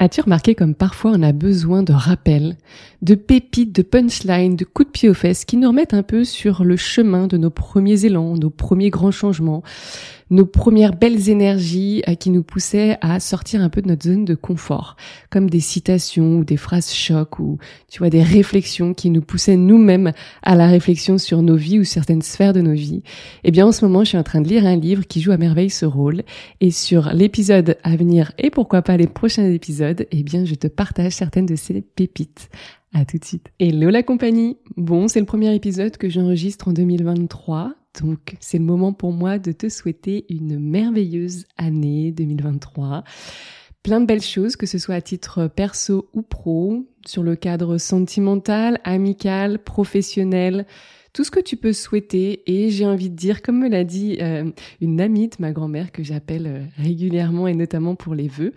As-tu remarqué comme parfois on a besoin de rappels, de pépites, de punchlines, de coups de pied aux fesses qui nous remettent un peu sur le chemin de nos premiers élans, nos premiers grands changements, nos premières belles énergies euh, qui nous poussaient à sortir un peu de notre zone de confort, comme des citations ou des phrases chocs ou tu vois des réflexions qui nous poussaient nous-mêmes à la réflexion sur nos vies ou certaines sphères de nos vies. Eh bien en ce moment, je suis en train de lire un livre qui joue à merveille ce rôle et sur l'épisode à venir et pourquoi pas les prochains épisodes, eh bien je te partage certaines de ces pépites. À tout de suite. Hello la compagnie. Bon, c'est le premier épisode que j'enregistre en 2023. Donc, c'est le moment pour moi de te souhaiter une merveilleuse année 2023. Plein de belles choses, que ce soit à titre perso ou pro, sur le cadre sentimental, amical, professionnel, tout ce que tu peux souhaiter. Et j'ai envie de dire, comme me l'a dit euh, une amie de ma grand-mère que j'appelle euh, régulièrement et notamment pour les vœux.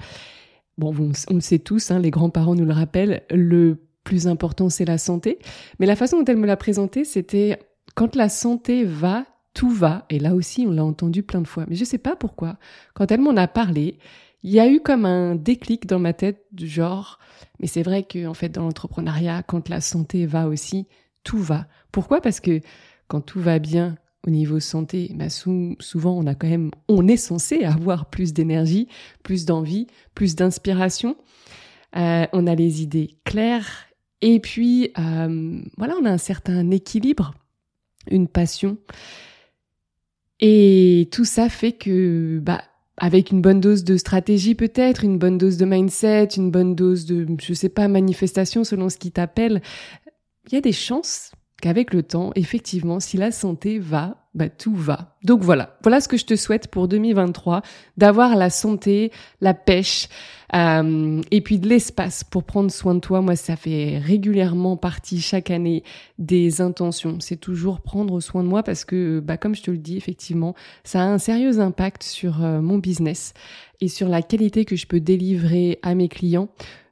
Bon, on, le sait tous, hein, les grands-parents nous le rappellent, le plus important c'est la santé. Mais la façon dont elle me l'a présenté, c'était quand la santé va, tout va. Et là aussi, on l'a entendu plein de fois. Mais je sais pas pourquoi. Quand elle m'en a parlé, il y a eu comme un déclic dans ma tête du genre, mais c'est vrai que, en fait, dans l'entrepreneuriat, quand la santé va aussi, tout va. Pourquoi? Parce que quand tout va bien, au niveau santé, bah souvent on a quand même, on est censé avoir plus d'énergie, plus d'envie, plus d'inspiration. Euh, on a les idées claires et puis euh, voilà, on a un certain équilibre une passion. Et tout ça fait que, bah, avec une bonne dose de stratégie peut-être, une bonne dose de mindset, une bonne dose de, je sais pas, manifestation selon ce qui t'appelle, il y a des chances qu'avec le temps, effectivement, si la santé va, bah, tout va. Donc voilà, voilà ce que je te souhaite pour 2023, d'avoir la santé, la pêche, euh, et puis de l'espace pour prendre soin de toi. Moi, ça fait régulièrement partie chaque année des intentions. C'est toujours prendre soin de moi parce que, bah, comme je te le dis, effectivement, ça a un sérieux impact sur euh, mon business et sur la qualité que je peux délivrer à mes clients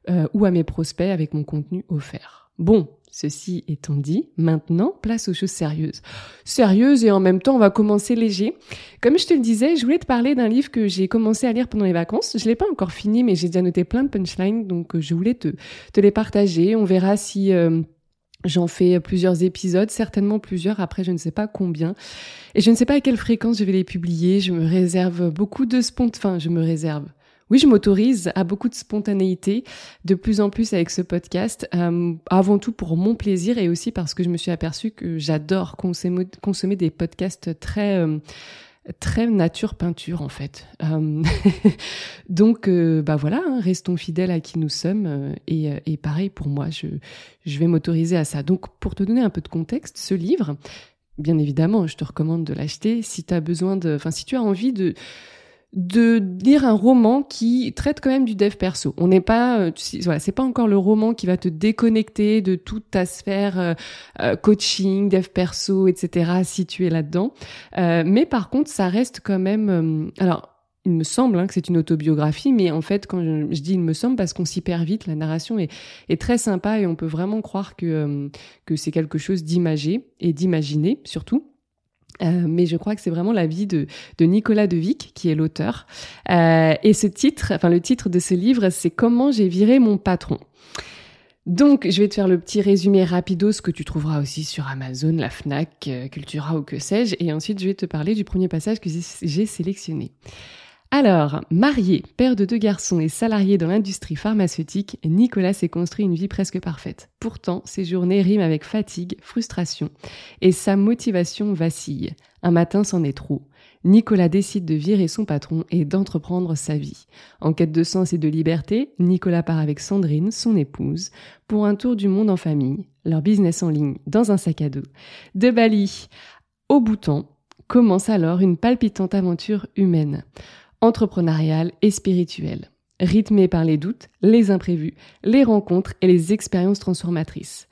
euh, ou à mes prospects avec mon contenu offert. Bon, Ceci étant dit, maintenant, place aux choses sérieuses. Sérieuses et en même temps, on va commencer léger. Comme je te le disais, je voulais te parler d'un livre que j'ai commencé à lire pendant les vacances. Je l'ai pas encore fini, mais j'ai déjà noté plein de punchlines, donc euh, je voulais te, te les partager. On verra si... Euh, j'en fais plusieurs épisodes, certainement plusieurs, après je ne sais pas combien. Et je ne sais pas à quelle fréquence je vais les publier. Je me réserve beaucoup de spont... Enfin, je me réserve. Oui, je m'autorise à beaucoup de spontanéité, de plus en plus avec ce podcast, euh, avant tout pour mon plaisir et aussi parce que je me suis aperçue que j'adore consommer, des podcasts très... Euh, très nature peinture en fait. Euh, donc bah voilà, hein, restons fidèles à qui nous sommes et, et pareil pour moi, je, je vais m'autoriser à ça. Donc pour te donner un peu de contexte, ce livre, bien évidemment, je te recommande de l'acheter si tu as besoin de, enfin si tu as envie de de lire un roman qui traite quand même du dev perso. On n'est pas, euh, voilà, c'est pas encore le roman qui va te déconnecter de toute ta sphère euh, euh, coaching, dev perso, etc. si tu es là-dedans. mais par contre, ça reste quand même. alors, il me semble hein, que c'est une autobiographie, mais en fait, quand je, dis il me semble, parce qu'on s'y perd vite, la narration est, est, très sympa et on peut vraiment croire que que c'est quelque chose d'imagé et d'imaginé surtout. Euh, mais je crois que c'est vraiment la vie de, de Nicolas Devic qui est l'auteur. Euh, et ce titre, enfin le titre de ce livre, c'est Comment j'ai viré mon patron. Donc, je vais te faire le petit résumé rapido, ce que tu trouveras aussi sur Amazon, la Fnac, euh, Cultura ou que sais-je. Et ensuite, je vais te parler du premier passage que j'ai sélectionné. Alors, marié, père de deux garçons et salarié dans l'industrie pharmaceutique, Nicolas s'est construit une vie presque parfaite. Pourtant, ses journées riment avec fatigue, frustration, et sa motivation vacille. Un matin, c'en est trop. Nicolas décide de virer son patron et d'entreprendre sa vie. En quête de sens et de liberté, Nicolas part avec Sandrine, son épouse, pour un tour du monde en famille, leur business en ligne dans un sac à dos. De Bali au Bhoutan, commence alors une palpitante aventure humaine. Entrepreneuriale et spirituelle, rythmée par les doutes, les imprévus, les rencontres et les expériences transformatrices.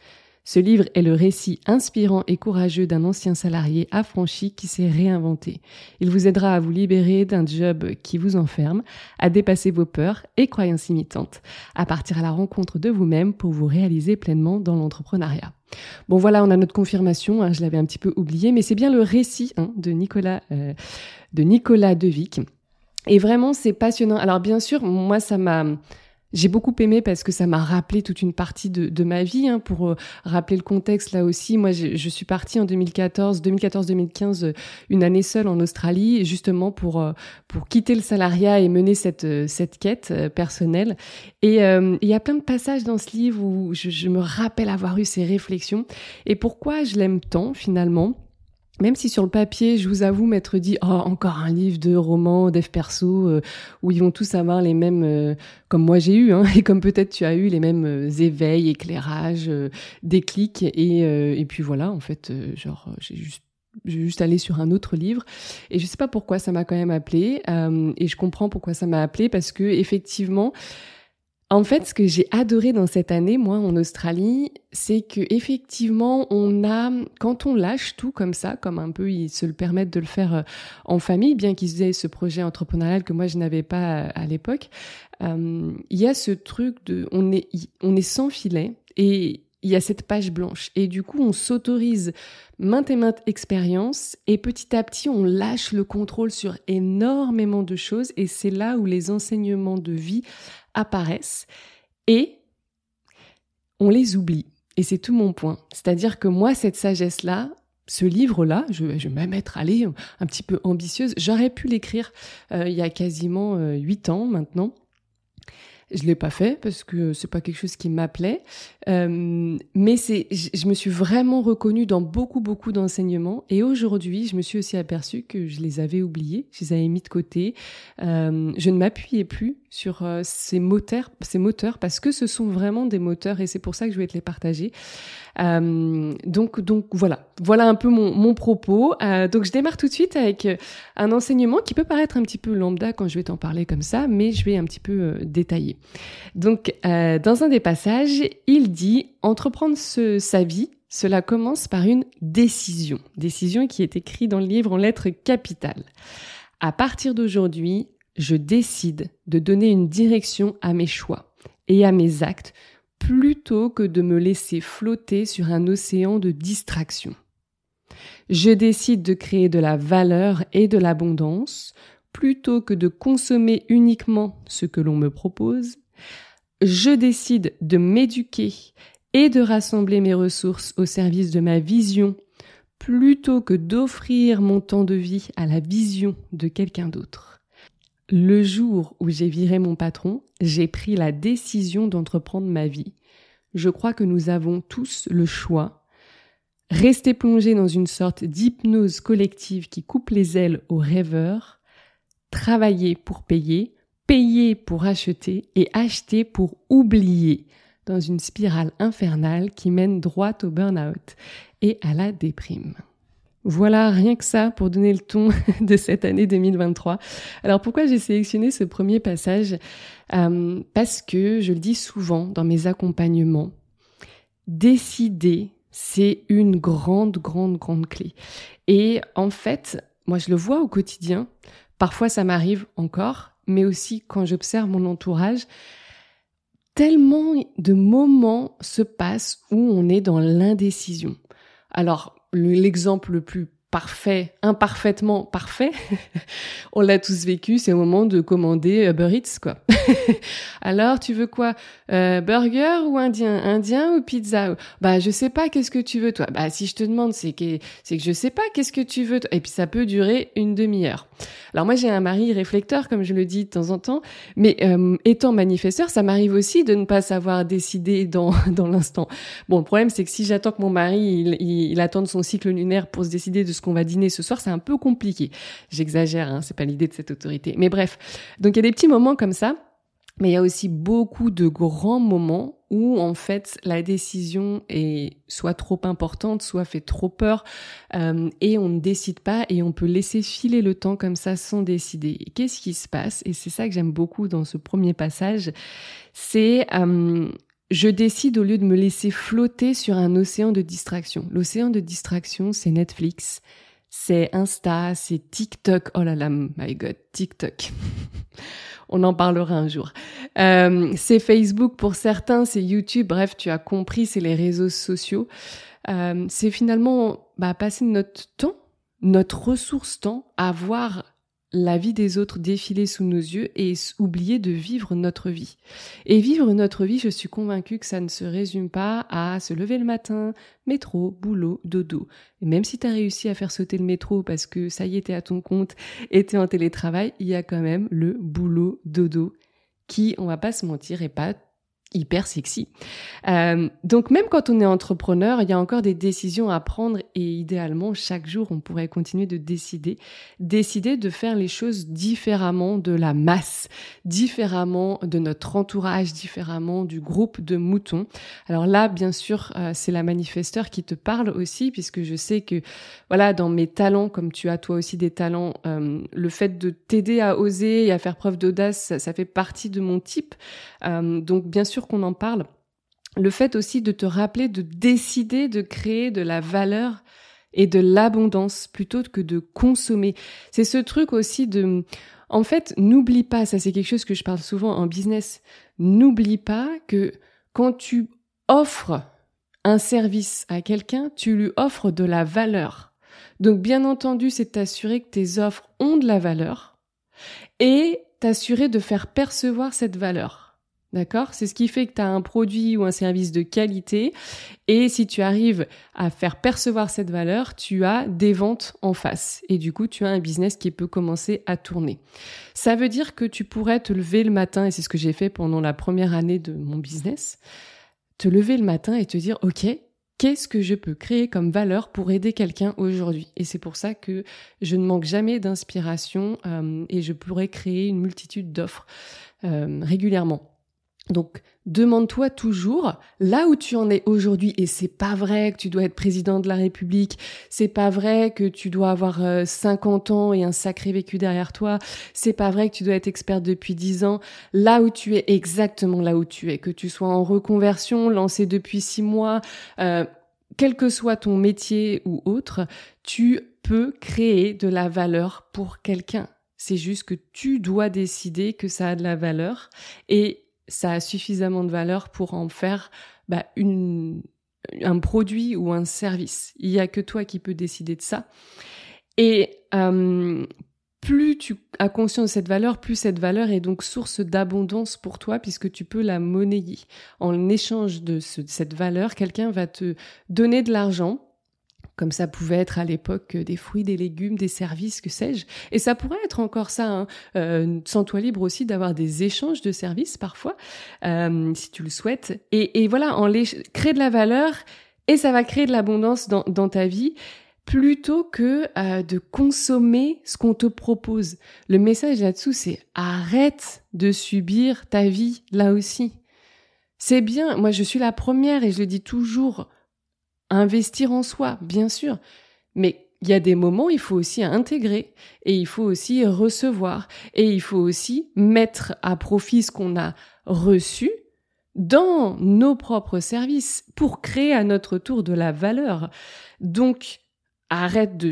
Ce livre est le récit inspirant et courageux d'un ancien salarié affranchi qui s'est réinventé. Il vous aidera à vous libérer d'un job qui vous enferme, à dépasser vos peurs et croyances imitantes, à partir à la rencontre de vous-même pour vous réaliser pleinement dans l'entrepreneuriat. Bon voilà, on a notre confirmation, hein, je l'avais un petit peu oublié, mais c'est bien le récit hein, de Nicolas euh, de Nicolas Devic. Et vraiment, c'est passionnant. Alors bien sûr, moi, ça m'a j'ai beaucoup aimé parce que ça m'a rappelé toute une partie de, ma vie. Hein, pour euh, rappeler le contexte, là aussi, moi, je, suis partie en 2014, 2014-2015, euh, une année seule en Australie, justement pour euh, pour quitter le salariat et mener cette cette quête personnelle. Et il y a plein de passages dans ce livre où je me rappelle avoir eu ces réflexions. Et pourquoi je l'aime tant finalement? Même si sur le papier, je vous avoue m'être dit oh encore un livre de romans, dev perso euh, où ils vont tous avoir les mêmes euh, comme moi j'ai eu hein, et comme peut-être tu as eu les mêmes euh, éveils, éclairages, déclics. Et et puis voilà en fait genre j'ai juste j'ai juste allé sur un autre livre. Et je sais pas pourquoi ça m'a quand même appelé et je comprends pourquoi ça m'a appelé parce que effectivement en fait, ce que j'ai adoré dans cette année, moi, en Australie, c'est que effectivement, on a, quand on lâche tout comme ça, comme un peu ils se le permettent de le faire euh, en famille, bien qu'ils aient ce projet entrepreneurial que moi je n'avais pas à, l'époque, euh, il y a ce truc de, on est, on est sans filet et il y a cette page blanche. Et du coup, on s'autorise maintes et maintes expériences et petit à petit, on lâche le contrôle sur énormément de choses et c'est là où les enseignements de vie apparaissent et on les oublie. Et c'est tout mon point. C'est-à-dire que moi, cette sagesse-là, ce livre-là, je, vais même être allée un petit peu ambitieuse, j'aurais pu l'écrire euh, il y a quasiment euh, huit ans maintenant. Je l'ai pas fait parce que c'est pas quelque chose qui m'appelait, euh, mais c'est, je me suis vraiment reconnue dans beaucoup beaucoup d'enseignements et aujourd'hui, je me suis aussi aperçue que je les avais oubliés, je les avais mis de côté. Euh, je ne m'appuyais plus sur euh, ces moteurs, ces moteurs parce que ce sont vraiment des moteurs et c'est pour ça que je vais te les partager. Euh, donc, donc voilà, voilà un peu mon, mon propos. Euh, donc je démarre tout de suite avec un enseignement qui peut paraître un petit peu lambda quand je vais t'en parler comme ça, mais je vais un petit peu détailler. Donc dans un des passages, il dit entreprendre ce, sa vie. Cela commence par une décision, décision qui est écrite dans le livre en lettres capitales. À partir d'aujourd'hui, je décide de donner une direction à mes choix et à mes actes plutôt que de me laisser flotter sur un océan de distraction. Je décide de créer de la valeur et de l'abondance plutôt que de consommer uniquement ce que l'on me propose. Je décide de m'éduquer et de rassembler mes ressources au service de ma vision plutôt que d'offrir mon temps de vie à la vision de quelqu'un d'autre. Le jour où j'ai viré mon patron, j'ai pris la décision d'entreprendre ma vie. Je crois que nous avons tous le choix. Rester plongé dans une sorte d'hypnose collective qui coupe les ailes aux rêveurs, travailler pour payer, payer pour acheter et acheter pour oublier dans une spirale infernale qui mène droit au burn-out et à la déprime. Voilà, rien que ça pour donner le ton de cette année 2023. Alors pourquoi j'ai sélectionné ce premier passage? Euh, Parce que je le dis souvent dans mes accompagnements, décider, c'est une grande, grande, grande clé. Et en fait, moi je le vois au quotidien, parfois ça m'arrive encore, mais aussi quand j'observe mon entourage, tellement de moments se passent où on est dans l'indécision. Alors, l'exemple le plus parfait, imparfaitement parfait, on l'a tous vécu, c'est au moment de commander Uber Eats, quoi. Alors, tu veux quoi? Euh, Burger ou indien? Indien ou pizza? Bah, je sais pas, qu'est-ce que tu veux, toi? Bah, si je te demande, c'est que, c'est que je sais pas, qu'est-ce que tu veux, Et puis, ça peut durer une demi-heure. Alors, moi, j'ai un mari réflecteur, comme je le dis de temps en temps, mais euh, étant manifesteur, ça m'arrive aussi de ne pas savoir décider dans, dans l'instant. Bon, le problème, c'est que si j'attends que mon mari, il, il, il attende son cycle lunaire pour se décider de ce qu'on va dîner ce soir, c'est un peu compliqué. J'exagère, hein, c'est pas l'idée de cette autorité. Mais bref, donc il y a des petits moments comme ça Mais il y a aussi beaucoup de grands moments où en fait la décision est soit trop importante, soit fait trop peur, euh, et on ne décide pas et on peut laisser filer le temps comme ça sans décider. Qu'est-ce qui se passe? Et c'est ça que j'aime beaucoup dans ce premier passage, c'est euh, je décide au lieu de me laisser flotter sur un océan de distraction. L'océan de distraction, c'est Netflix, c'est Insta, c'est TikTok. Oh là là, my God, TikTok. On en parlera un jour. Euh, c'est Facebook pour certains, c'est YouTube. Bref, tu as compris, c'est les réseaux sociaux. Euh, c'est finalement bah, passer notre temps, notre ressource temps à voir la vie des autres défiler sous nos yeux et oublier de vivre notre vie. Et vivre notre vie, je suis convaincue que ça ne se résume pas à se lever le matin, métro, boulot, dodo. Et même si tu as réussi à faire sauter le métro parce que ça y était à ton compte et t'es en télétravail, il y a quand même le boulot, dodo qui, on va pas se mentir, est pas hyper sexy. Euh, donc même quand on est entrepreneur, il y a encore des décisions à prendre et idéalement chaque jour on pourrait continuer de décider, décider de faire les choses différemment de la masse, différemment de notre entourage, différemment du groupe de moutons. Alors là, bien sûr, euh, c'est la manifesteur qui te parle aussi puisque je sais que voilà dans mes talents, comme tu as toi aussi des talents, euh, le fait de t'aider à oser et à faire preuve d'audace, ça, fait partie de mon type. donc bien qu'on en parle, le fait aussi de te rappeler de décider de créer de la valeur et de l'abondance plutôt que de consommer. C'est ce truc aussi de... En fait, n'oublie pas, ça c'est quelque chose que je parle souvent en business, n'oublie pas que quand tu offres un service à quelqu'un, tu lui offres de la valeur. Donc bien entendu, c'est t'assurer que tes offres ont de la valeur et t'assurer de faire percevoir cette valeur. D'accord? C'est ce qui fait que tu as un produit ou un service de qualité et si tu arrives à faire percevoir cette valeur, tu as des ventes en face et du coup, tu as un business qui peut commencer à tourner. Ça veut dire que tu pourrais te lever le matin et c'est ce que j'ai fait pendant la première année de mon business, te lever le matin et te dire OK, qu'est-ce que je peux créer comme valeur pour aider quelqu'un aujourd'hui? Et c'est pour ça que je ne manque jamais d'inspiration euh, et je pourrais créer une multitude d'offres euh, régulièrement. Donc, demande-toi toujours là où tu en es aujourd'hui et c'est pas vrai que tu dois être président de la République, c'est pas vrai que tu dois avoir 50 euh, ans et un sacré vécu derrière toi, c'est pas vrai que tu dois être experte depuis 10 ans, là où tu es exactement là où tu es, que tu sois en reconversion, lancé depuis 6 mois, euh, quel que soit ton métier ou autre, tu peux créer de la valeur pour quelqu'un. C'est juste que tu dois décider que ça a de la valeur et ça a suffisamment de valeur pour en faire bah, une, un produit ou un service. Il y a que toi qui peux décider de ça. Et euh, plus tu as conscience de cette valeur, plus cette valeur est donc source d'abondance pour toi puisque tu peux la monnayer. En échange de cette valeur, quelqu'un va te donner de l'argent comme ça pouvait être à l'époque euh, des fruits, des légumes, des services, que sais-je. Et ça pourrait être encore ça, hein. euh, sans toi libre aussi d'avoir des échanges de services parfois, euh, si tu le souhaites. Et, et voilà, en les, créer de la valeur et ça va créer de l'abondance dans, dans ta vie plutôt que euh, de consommer ce qu'on te propose. Le message là-dessous, c'est arrête de subir ta vie là aussi. C'est bien, moi je suis la première et je le dis toujours, investir en soi, bien sûr. Mais il y a des moments, il faut aussi intégrer et il faut aussi recevoir et il faut aussi mettre à profit ce qu'on a reçu dans nos propres services pour créer à notre tour de la valeur. Donc, arrête de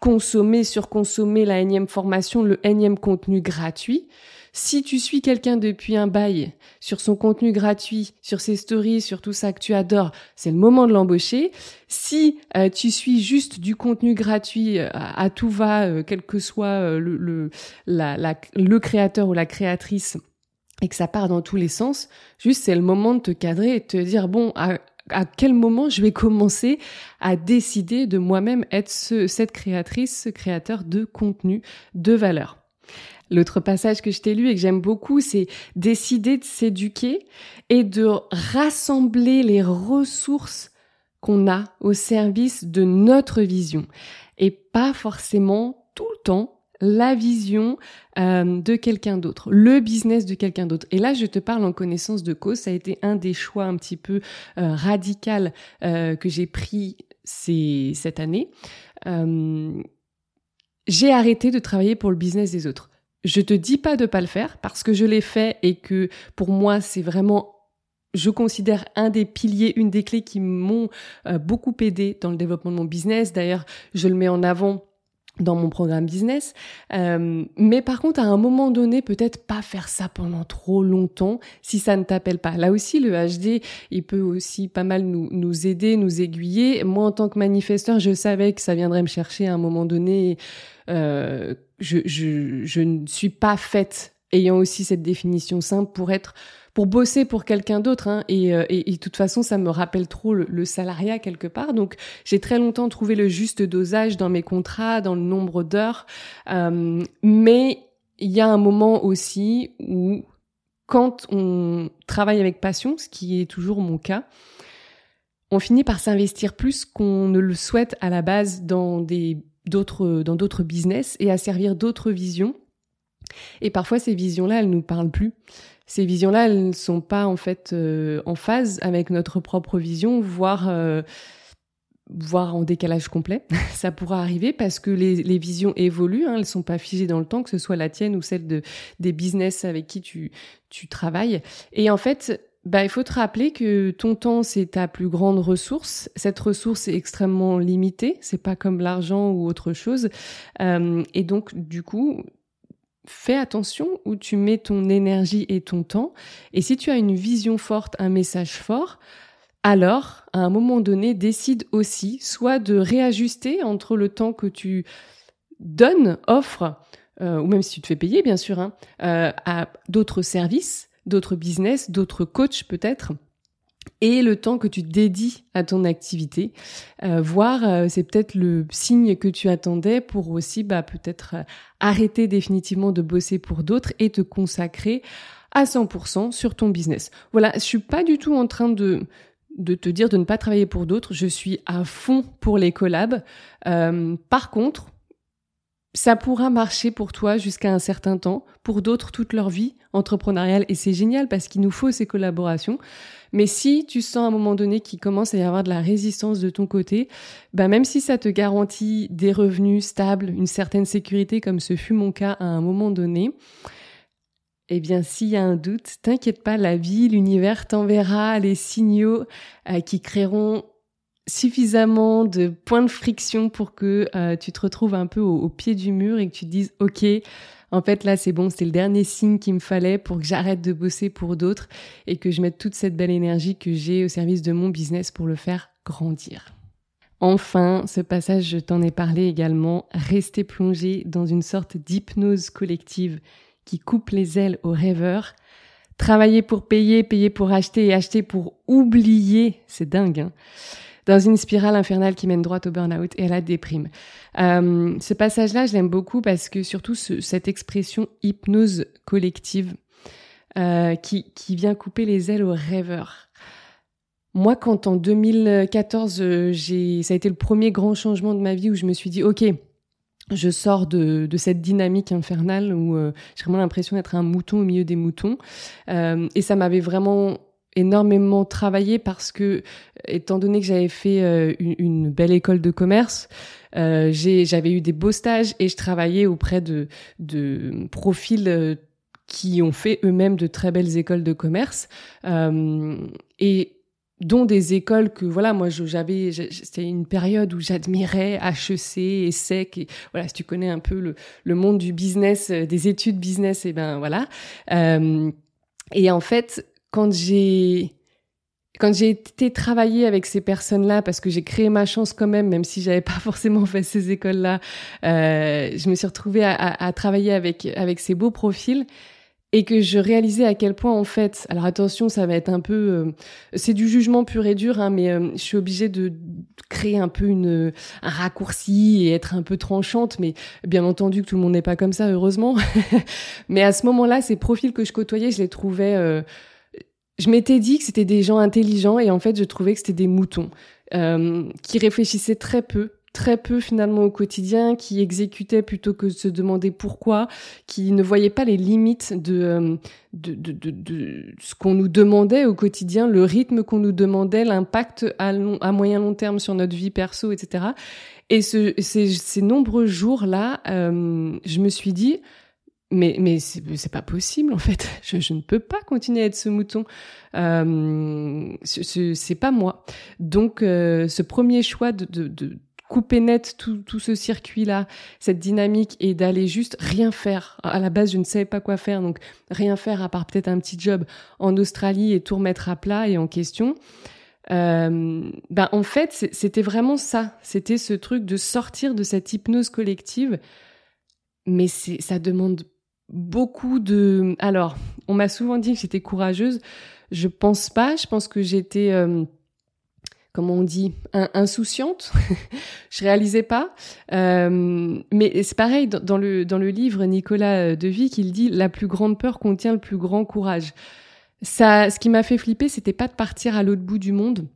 consommer, surconsommer la énième formation, le énième contenu gratuit. Si tu suis quelqu'un depuis un bail sur son contenu gratuit, sur ses stories, sur tout ça que tu adores, c'est le moment de l'embaucher. Si euh, tu suis juste du contenu gratuit euh, à, tout va, euh, quel que soit le, créateur ou la créatrice, et que ça part dans tous les sens, juste c'est le moment de te cadrer et de te dire bon à, quel moment je vais commencer à décider de moi-même être ce, cette créatrice, ce créateur de contenu, de valeur. L'autre passage que je t'ai lu et que j'aime beaucoup, c'est décider de s'éduquer et de rassembler les ressources qu'on a au service de notre vision et pas forcément tout le temps la vision euh, de quelqu'un d'autre, le business de quelqu'un d'autre. Et là, je te parle en connaissance de cause. Ça a été un des choix un petit peu euh, radical euh, que j'ai pris ces, cette année. j'ai arrêté de travailler pour le business des autres. Je te dis pas de pas le faire parce que je l'ai fait et que pour moi, c'est vraiment je considère un des piliers, une des clés qui m'ont beaucoup aidé dans le développement de mon business. D'ailleurs, je le mets en avant dans mon programme business. Euh, mais par contre, à un moment donné, peut-être pas faire ça pendant trop longtemps si ça ne t'appelle pas. Là aussi, le HD, il peut aussi pas mal nous, nous aider, nous aiguiller. Moi, en tant que manifesteur, je savais que ça viendrait me chercher à un moment donné. Euh, je, je, je ne suis pas faite ayant aussi cette définition simple pour être pour bosser pour quelqu'un d'autre. Hein, et, euh, et, de toute façon, ça me rappelle trop le, salariat quelque part. Donc, j'ai très longtemps trouvé le juste dosage dans mes contrats, dans le nombre d'heures. Euh, mais il y a un moment aussi où, quand on travaille avec passion, ce qui est toujours mon cas, on finit par s'investir plus qu'on ne le souhaite à la base dans des d'autres dans d'autres business et à servir d'autres visions. Et parfois ces visions-là, elles nous parlent plus ces visions-là, elles ne sont pas en fait euh, en phase avec notre propre vision, voire euh, voire en décalage complet. Ça pourra arriver parce que les, les visions évoluent, hein, elles sont pas figées dans le temps, que ce soit la tienne ou celle de des business avec qui tu tu travailles. Et en fait, bah, il faut te rappeler que ton temps, c'est ta plus grande ressource. Cette ressource est extrêmement limitée. C'est pas comme l'argent ou autre chose. Euh, et donc, du coup, fais attention où tu mets ton énergie et ton temps. Et si tu as une vision forte, un message fort, alors, à un moment donné, décide aussi soit de réajuster entre le temps que tu donnes, offres, euh, ou même si tu te fais payer, bien sûr, hein, euh, à d'autres services, d'autres business, d'autres coachs peut-être, et le temps que tu dédies à ton activité, euh, voir euh, c'est peut-être le signe que tu attendais pour aussi bah, peut-être euh, arrêter définitivement de bosser pour d'autres et te consacrer à 100% sur ton business. Voilà, je suis pas du tout en train de de te dire de ne pas travailler pour d'autres. Je suis à fond pour les collabs. par contre, ça pourra marcher pour toi jusqu'à un certain temps, pour d'autres toute leur vie entrepreneuriale et c'est génial parce qu'il nous faut ces collaborations. Mais si tu sens à un moment donné qu'il commence à y avoir de la résistance de ton côté, bah même si ça te garantit des revenus stables, une certaine sécurité comme ce fut mon cas à un moment donné, eh bien, s'il y a un doute, t'inquiète pas, la vie, l'univers t'enverra les signaux euh, qui créeront suffisamment de points de friction pour que euh, tu te retrouves un peu au, pied du mur et que tu te dises ok en fait là c'est bon c'est le dernier signe qu'il me fallait pour que j'arrête de bosser pour d'autres et que je mette toute cette belle énergie que j'ai au service de mon business pour le faire grandir. Enfin, ce passage, je t'en ai parlé également, rester plongé dans une sorte d'hypnose collective qui coupe les ailes aux rêveurs. Travailler pour payer, payer pour acheter et acheter pour oublier, c'est dingue. Hein dans une spirale infernale qui mène droit au burn-out et à la déprime. Euh, ce passage-là, je l'aime beaucoup parce que surtout cette expression hypnose collective euh, qui, qui vient couper les ailes aux rêveurs. Moi, quand en 2014, j'ai, ça a été le premier grand changement de ma vie où je me suis dit, ok, je sors de, de cette dynamique infernale où euh, j'ai vraiment l'impression d'être un mouton au milieu des moutons. Euh, et ça m'avait vraiment énormément travaillé parce que, étant donné que j'avais fait euh, une, belle école de commerce, euh, j'avais eu des beaux stages et je travaillais auprès de, de profils euh, qui ont fait eux-mêmes de très belles écoles de commerce euh, et dont des écoles que voilà moi j'avais c'était une période où j'admirais HEC et SEC et voilà si tu connais un peu le, le monde du business des études business et ben voilà et en fait quand j'ai quand j'ai été travailler avec ces personnes-là, parce que j'ai créé ma chance quand même, même si j'avais pas forcément fait ces écoles-là, euh, je me suis retrouvée à, travailler avec avec ces beaux profils et que je réalisais à quel point en fait, alors attention, ça va être un peu, euh, c'est du jugement pur et dur, hein, mais euh, je suis obligée de créer un peu une un raccourci et être un peu tranchante, mais bien entendu que tout le monde n'est pas comme ça, heureusement. mais à ce moment-là, ces profils que je côtoyais, je les trouvais je m'étais dit que c'était des gens intelligents et en fait je trouvais que c'était des moutons euh, qui réfléchissaient très peu, très peu finalement au quotidien, qui exécutait plutôt que de se demander pourquoi, qui ne voyait pas les limites de, euh, de, ce qu'on nous demandait au quotidien, le rythme qu'on nous demandait, l'impact à, moyen long terme sur notre vie perso, etc. Et ce, ces, ces nombreux jours-là, euh, je me suis dit, mais mais c'est pas possible en fait. Je, ne peux pas continuer à être ce mouton. Euh, c'est pas moi. Donc euh, ce premier choix de, de, de couper net tout, tout ce circuit-là, cette dynamique et d'aller juste rien faire. À la base, je ne savais pas quoi faire, donc rien faire à part peut-être un petit job en Australie et tout remettre à plat et en question. Euh, ben en fait, c'était vraiment ça. C'était ce truc de sortir de cette hypnose collective. Mais ça demande beaucoup de. Alors, on m'a souvent dit que j'étais courageuse. Je pense pas. Je pense que j'étais, euh, comment on dit, insouciante. je réalisais pas. Euh, mais c'est pareil dans, le dans le livre Nicolas euh, Devic, il dit la plus grande peur contient le plus grand courage. Ça, ce qui m'a fait flipper, c'était pas de partir à l'autre bout du monde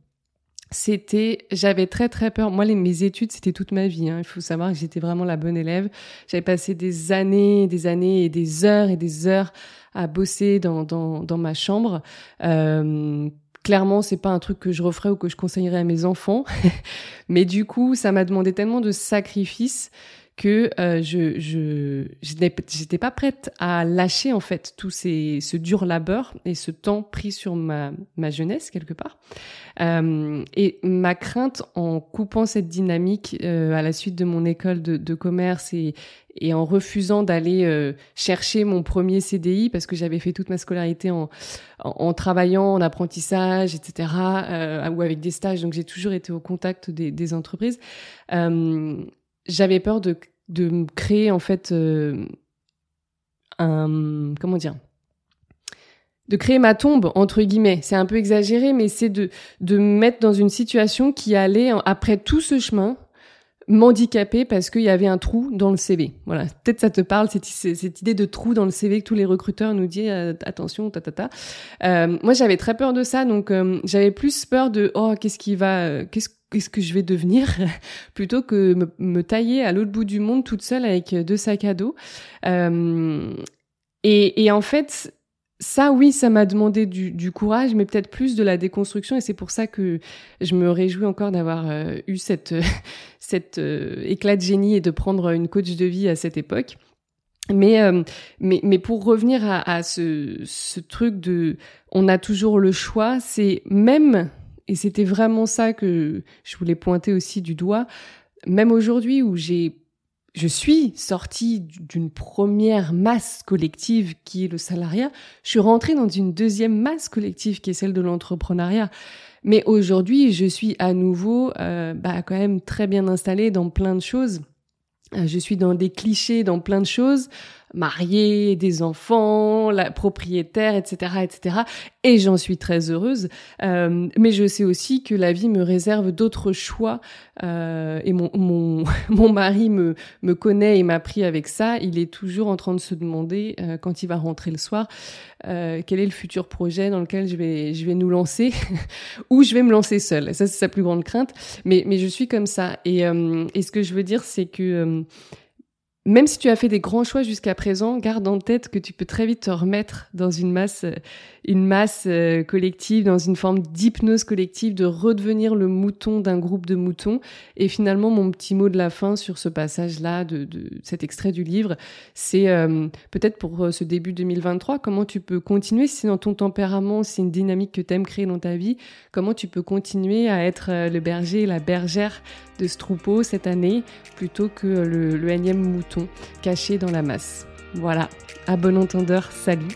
c'était, j'avais très très peur. Moi, les, mes études, c'était toute ma vie. Hein. Il faut savoir que j'étais vraiment la bonne élève. J'avais passé des années, des années et des heures et des heures à bosser dans dans, dans ma chambre. Euh, clairement, c'est pas un truc que je referais ou que je conseillerais à mes enfants. Mais du coup, ça m'a demandé tellement de sacrifices que euh, je je j'étais pas prête à lâcher en fait tout ces ce dur labeur et ce temps pris sur ma ma jeunesse quelque part. Euh, et ma crainte en coupant cette dynamique euh, à la suite de mon école de, de commerce et et en refusant d'aller euh, chercher mon premier CDI parce que j'avais fait toute ma scolarité en, en, travaillant en apprentissage etc euh, ou avec des stages donc j'ai toujours été au contact des, des entreprises j'avais peur de de créer en fait euh, un comment dire de créer ma tombe entre guillemets c'est un peu exagéré mais c'est de de me mettre dans une situation qui allait après tout ce chemin m'handicaper parce qu'il y avait un trou dans le CV. Voilà, peut-être ça te parle cette, cette idée de trou dans le CV que tous les recruteurs nous disent euh, attention ta ta ta. Euh, moi j'avais très peur de ça donc j'avais plus peur de oh qu'est-ce qui va qu'est-ce qu'est-ce que je vais devenir plutôt que me, me tailler à l'autre bout du monde toute seule avec deux sacs à dos. Euh, et, en fait, ça, oui, ça m'a demandé du, courage, mais peut-être plus de la déconstruction. Et c'est pour ça que je me réjouis encore d'avoir euh, eu cette, cette euh, éclat de génie et de prendre une coach de vie à cette époque. Mais, mais, mais pour revenir à, ce truc de on a toujours le choix, c'est même et c'était vraiment ça que je voulais pointer aussi du doigt. Même aujourd'hui où j'ai je suis sortie d'une première masse collective qui est le salariat, je suis rentrée dans une deuxième masse collective qui est celle de l'entrepreneuriat. Mais aujourd'hui, je suis à nouveau euh, bah, quand même très bien installée dans plein de choses. Euh, je suis dans des clichés, dans plein de choses mariée, des enfants, la propriétaire, etc., etc. Et j'en suis très heureuse. Euh, mais je sais aussi que la vie me réserve d'autres choix. Euh, et mon, mon, mon mari me, me connaît et m'a pris avec ça. Il est toujours en train de se demander, euh, quand il va rentrer le soir, quel est le futur projet dans lequel je vais, je vais nous lancer ou je vais me lancer seule. Ça, c'est sa plus grande crainte. Mais, mais je suis comme ça. Et, et ce que je veux dire, c'est que même si tu as fait des grands choix jusqu'à présent, garde en tête que tu peux très vite te remettre dans une masse, une masse euh, collective, dans une forme d'hypnose collective, de redevenir le mouton d'un groupe de moutons. Et finalement, mon petit mot de la fin sur ce passage-là, de, cet extrait du livre, c'est euh, peut-être pour euh, ce début 2023, comment tu peux continuer, si c'est dans ton tempérament, si c'est une dynamique que tu aimes créer dans ta vie, comment tu peux continuer à être le berger et la bergère de ce troupeau cette année, plutôt que le, le énième mouton caché dans la masse. Voilà, à bon entendeur, salut